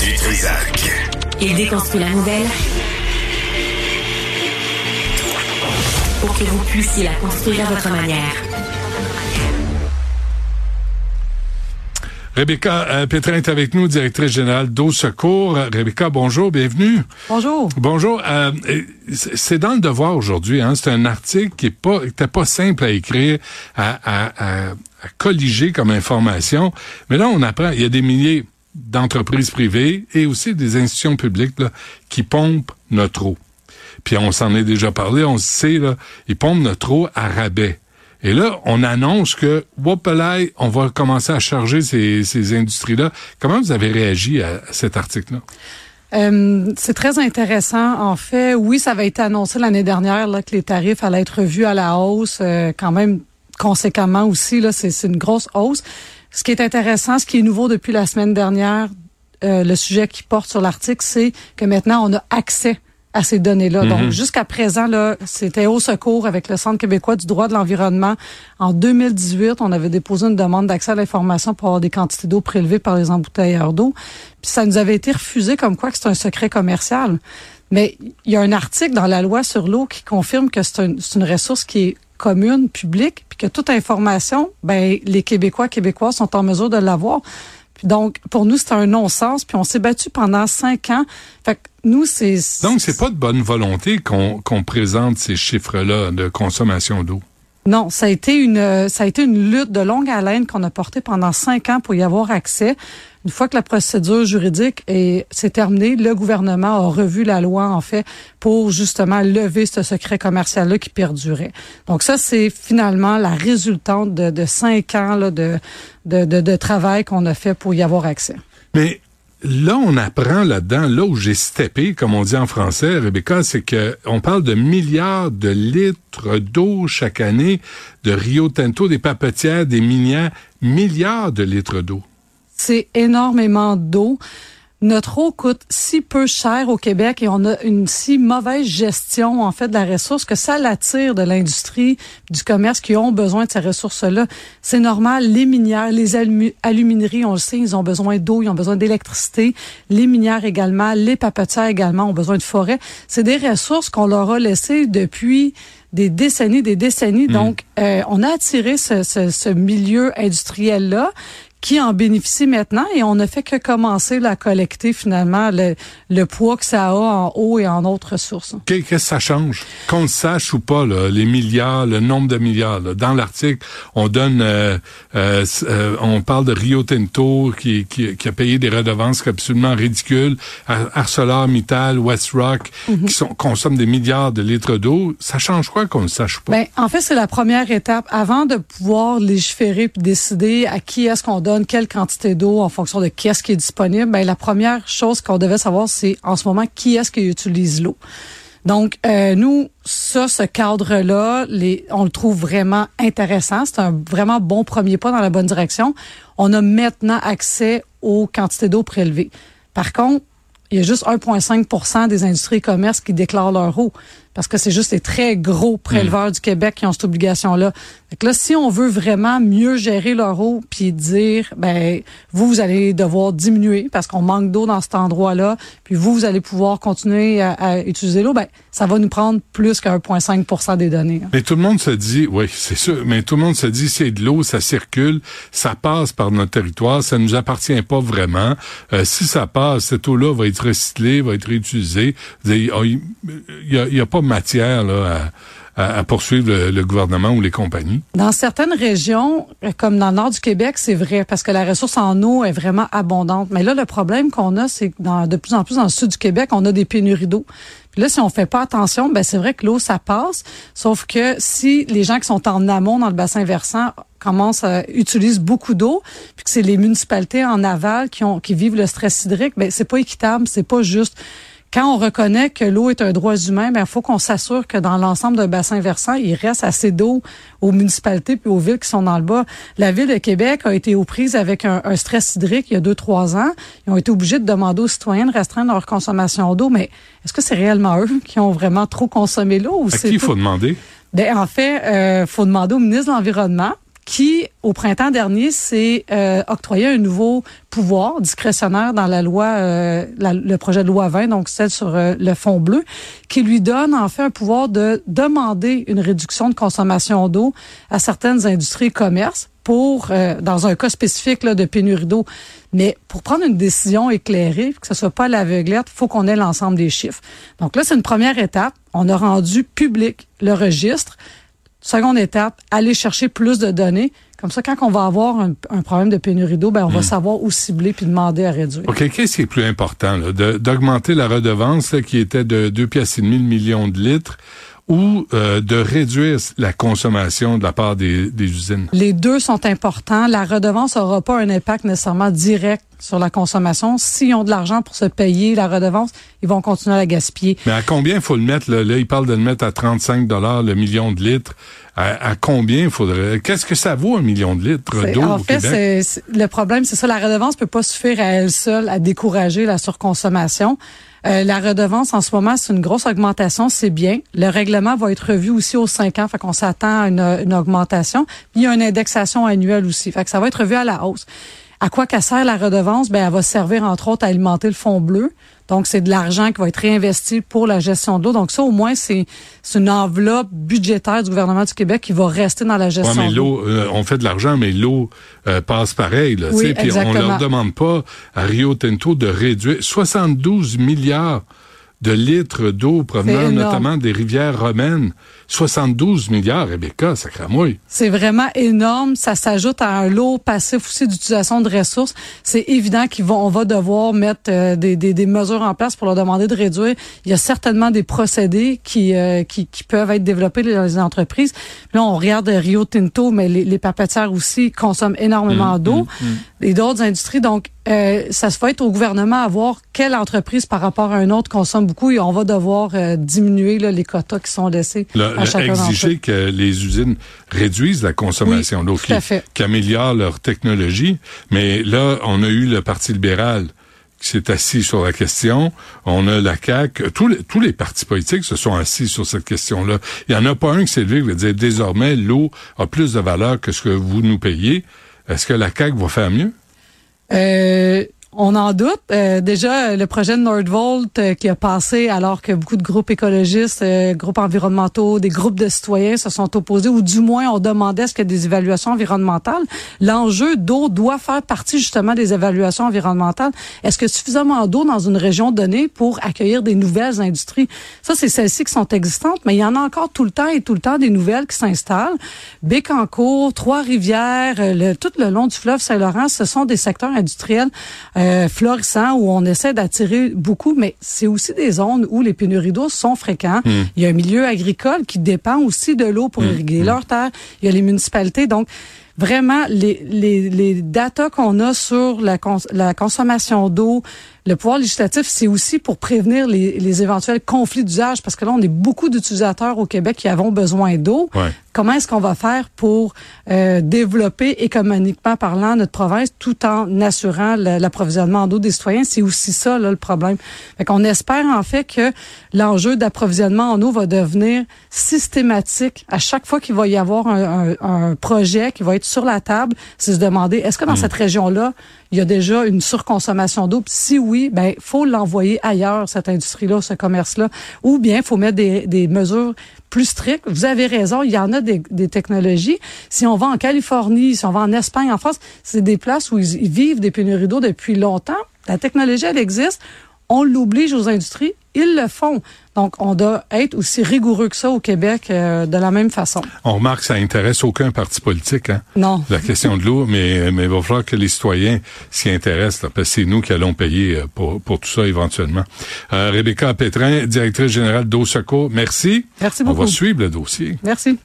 du Trisac. Il déconstruit la nouvelle pour que vous puissiez la construire à votre manière. Rebecca euh, Pétrin est avec nous, directrice générale d'Eau Secours. Rebecca, bonjour, bienvenue. Bonjour. Bonjour. Euh, c'est dans le devoir aujourd'hui. Hein? C'est un article qui est pas, simple à écrire, à, à, à, colliger comme information. Mais là, on apprend, il y a des milliers d'entreprises privées et aussi des institutions publiques là, qui pompent notre eau. Puis on s'en est déjà parlé, on sait, là, ils pompent notre eau à rabais. Et là, on annonce que, whoopalai, on va commencer à charger ces, ces industries-là. Comment vous avez réagi à cet article-là? Euh, c'est très intéressant. En fait, oui, ça avait été annoncé l'année dernière là, que les tarifs allaient être revus à la hausse, euh, quand même conséquemment aussi. Là, c'est, une grosse hausse. Ce qui est intéressant, ce qui est nouveau depuis la semaine dernière, euh, le sujet qui porte sur l'article, c'est que maintenant on a accès à ces données-là. Donc, mhm. jusqu'à présent, là, c'était au secours avec le Centre québécois du droit de l'environnement. En 2018, on avait déposé une demande d'accès à l'information pour avoir des quantités d'eau prélevées par les embouteilleurs d'eau. Puis ça nous avait été refusé comme quoi que c'est un secret commercial. Mais il y a un article dans la loi sur l'eau qui confirme que c'est une ressource qui est commune, publique, puis que toute information, ben les Québécois, Québécois sont en mesure de l'avoir donc, pour nous, c'est un non-sens. Puis on s'est battu pendant cinq ans. Fait que nous, c'est... Donc, c'est pas de bonne volonté qu'on présente ces chiffres-là de consommation d'eau? Non, ça a été une ça a été une lutte de longue haleine qu'on a portée pendant cinq ans pour y avoir accès. Une fois que la procédure juridique est s'est terminée, le gouvernement a revu la loi en fait pour justement lever ce secret commercial là qui perdurait. Donc ça c'est finalement la résultante de, cinq ans de, de, de, travail qu'on a fait pour y avoir accès. Là, on apprend là-dedans, là où j'ai steppé, comme on dit en français, Rebecca, c'est que on parle de milliards de litres d'eau chaque année de Rio Tinto, des papetières, des minières, milliards de litres d'eau. C'est énormément d'eau notre eau coûte si peu cher au Québec et on a une si mauvaise gestion en fait de la ressource que ça l'attire de l'industrie, du commerce qui ont besoin de ces ressources-là. C'est normal. Les minières, les alumineries, on le sait, ils ont besoin d'eau, ils ont besoin d'électricité. Les minières également, les papetières également ont besoin de forêt. C'est des ressources qu'on leur a laissées depuis des décennies, des décennies. Hmm. Donc, euh, on a attiré ce, ce, ce milieu industriel-là qui en bénéficie maintenant et on ne fait que commencer à collecter finalement le, le poids que ça a en eau et en autres ressources. Qu'est-ce que ça change? Qu'on le sache ou pas, là, les milliards, le nombre de milliards. Dans l'article, on donne, euh, euh, euh, on parle de Rio Tinto qui, qui, qui, a payé des redevances absolument ridicules, ArcelorMittal, WestRock, mm qui sont, consomment des milliards de litres d'eau. Ça change quoi qu'on le sache pas? Ben, en fait, c'est la première étape. Avant de pouvoir légiférer et décider à qui est-ce qu'on donne quelle quantité d'eau en fonction de qui est-ce qui est disponible, ben, la première chose qu'on devait savoir, c'est en ce moment qui est-ce qui utilise l'eau. Donc, euh, nous, ça, ce cadre-là, on le trouve vraiment intéressant. C'est un vraiment bon premier pas dans la bonne direction. On a maintenant accès aux quantités d'eau prélevées. Par contre, il y a juste 1,5% des industries et commerces qui déclarent leur eau parce que c'est juste les très gros préleveurs du Québec qui ont cette obligation-là. Donc là, si on veut vraiment mieux gérer leur eau, puis dire, ben vous, vous allez devoir diminuer parce qu'on manque d'eau dans cet endroit-là, puis vous, vous allez pouvoir continuer à, utiliser l'eau, ben ça va nous prendre plus que 1,5% des données. Mais tout le monde se dit, oui, c'est sûr, mais tout le monde se dit, c'est de l'eau, ça circule, ça passe par notre territoire, ça nous appartient pas vraiment. Euh, si ça passe, cette eau-là va être recyclée, va être réutilisée. Il y a, y a pas matière à, poursuivre le, gouvernement ou les compagnies? Dans certaines régions, comme dans le nord du Québec, c'est vrai, parce que la ressource en eau est vraiment abondante. Mais là, le problème qu'on a, c'est que dans, de plus en plus dans le sud du Québec, on a des pénuries d'eau. Puis là, si on fait pas attention, ben c'est vrai que l'eau, ça passe. Sauf que si les gens qui sont en amont dans le bassin versant commencent à utiliser beaucoup d'eau, puis que c'est les municipalités en aval qui ont qui vivent le stress hydrique, ben c'est pas équitable, c'est pas juste quand on reconnaît que l'eau est un droit humain, ben, il faut qu'on s'assure que dans l'ensemble d'un bassin versant, il reste assez d'eau aux municipalités puis aux villes qui sont dans le bas. La ville de Québec a été aux prises avec un, stress hydrique il y a deux, trois ans. Ils ont été obligés de demander aux citoyens de restreindre leur consommation d'eau. Mais est-ce que c'est réellement eux qui ont vraiment trop consommé l'eau? À qui il faut demander? Ben, en fait, il euh, faut demander au ministre de l'Environnement qui, au printemps dernier, s'est euh, octroyé un nouveau pouvoir discrétionnaire dans la loi, euh, le projet de loi 20, donc celle sur euh, le fond bleu, qui lui donne en fait un pouvoir de demander une réduction de consommation d'eau à certaines industries et commerces pour, dans un cas spécifique là, de pénurie d'eau. Mais pour prendre une décision éclairée, que ce soit pas l'aveuglette, faut qu'on ait l'ensemble des chiffres. Donc là, c'est une première étape. On a rendu public le registre. Seconde étape, aller chercher plus de données. Comme ça, quand on va avoir un, problème de pénurie d'eau, ben on va hmm. savoir où cibler puis demander à réduire. OK, qu'est-ce qui est plus important, d'augmenter la redevance qui était de 2 pièces et demi millions de litres ou euh, de réduire la consommation de la part des, des, usines? Les deux sont importants. La redevance n'aura pas un impact nécessairement direct sur la consommation. S'ils ont de l'argent pour se payer la redevance, ils vont continuer à la gaspiller. Mais à combien il faut le mettre? Là, là ils parlent de le mettre à 35 dollars le million de litres. À, combien il faudrait? Qu'est-ce que ça vaut un million de litres d'eau En fait, le problème, c'est ça. La redevance peut pas suffire à elle seule à décourager la surconsommation. Euh, la redevance, en ce moment, c'est une grosse augmentation, c'est bien. Le règlement va être revu aussi aux cinq ans, fait qu'on s'attend à une, augmentation. il y a une indexation annuelle aussi, fait que ça va être revu à la hausse. À quoi qu'elle sert la redevance? Ben, elle va servir, entre autres, à alimenter le fonds bleu. Donc, c'est de l'argent qui va être réinvesti pour la gestion de l'eau. Donc, ça, au moins, c'est une enveloppe budgétaire du gouvernement du Québec qui va rester dans la gestion ouais, mais l'eau. Euh, on fait de l'argent, mais l'eau euh, passe pareil. Là, oui, puis on leur demande pas à Rio Tinto de réduire 72 milliards de litres d'eau provenant notamment des rivières romaines. 72 milliards, Rebecca, ça cramouille. C'est vraiment énorme. Ça s'ajoute à un lot passif aussi d'utilisation de ressources. C'est évident qu'on va devoir mettre euh, des, des, des, mesures en place pour leur demander de réduire. Il y a certainement des procédés qui, euh, qui, qui, peuvent être développés dans les entreprises. Là, on regarde Rio Tinto, mais les, les papetières aussi consomment énormément mmh, d'eau mmh, mmh. et d'autres industries. Donc, euh, ça se fait être au gouvernement à voir quelle entreprise par rapport à une autre consomme beaucoup et on va devoir diminuer là, les quotas qui sont laissés exiger que les usines réduisent la consommation d'eau, qui, améliorent leur technologie. Mais là, on a eu le Parti libéral qui s'est assis sur la question. On a la CAQ. Tous les, tous les partis politiques se sont assis sur cette question-là. Il n'y en a pas un qui s'est levé qui va dire désormais l'eau a plus de valeur que ce que vous nous payez. Est-ce que la CAQ va faire mieux? Euh, on en doute. Euh, déjà, le projet de Nordvolt euh, qui a passé alors que beaucoup de groupes écologistes, euh, groupes environnementaux, des groupes de citoyens se sont opposés, ou du moins on demandait ce ait des évaluations environnementales. L'enjeu d'eau doit faire partie justement des évaluations environnementales. Est-ce que suffisamment d'eau dans une région donnée pour accueillir des nouvelles industries? Ça, c'est celles-ci qui sont existantes, mais il y en a encore tout le temps et tout le temps des nouvelles qui s'installent. Bécancourt, Trois-Rivières, le, tout le long du fleuve Saint-Laurent, ce sont des secteurs industriels euh, florissant où on essaie d'attirer beaucoup, mais c'est aussi des zones où les pénuries d'eau sont fréquentes. Hmm. Il y a un milieu agricole qui dépend aussi de l'eau pour hmm. irriguer hmm. leurs terres. Il y a les municipalités. Donc, vraiment, les, les, les datas qu'on a sur la, la consommation d'eau, le pouvoir législatif, c'est aussi pour prévenir les, les éventuels conflits d'usage, parce que là, on est beaucoup d'utilisateurs au Québec qui avons besoin d'eau. Comment est-ce qu'on va faire pour euh, développer économiquement parlant notre province tout en assurant l'approvisionnement en eau des citoyens? C'est aussi ça, là, le problème. Fait qu'on espère, en fait, que l'enjeu d'approvisionnement en eau va devenir systématique à chaque fois qu'il va y avoir un, un, un, projet qui va être sur la table, c'est se demander, est-ce que dans hmm. cette région-là, il y a déjà une surconsommation d'eau? Si oui, ben faut l'envoyer ailleurs, cette industrie-là, ce commerce-là. Ou bien, faut mettre des, des mesures plus strictes. Vous avez raison, il y en a des, des, technologies. Si on va en Californie, si on va en Espagne, en France, c'est des places où ils, vivent des pénuries d'eau depuis longtemps. La technologie, elle existe. On l'oblige aux industries, ils le font. Donc, on doit être aussi rigoureux que ça au Québec euh, de la même façon. On remarque que ça intéresse aucun parti politique, hein? Non. La question de l'eau, mais, mais il va falloir que les citoyens s'y intéressent, parce que c'est nous qui allons payer euh, pour, pour tout ça éventuellement. Euh, Rebecca Pétrin, directrice générale d'Eau Secours, merci. Merci beaucoup. On va suivre le dossier. Merci.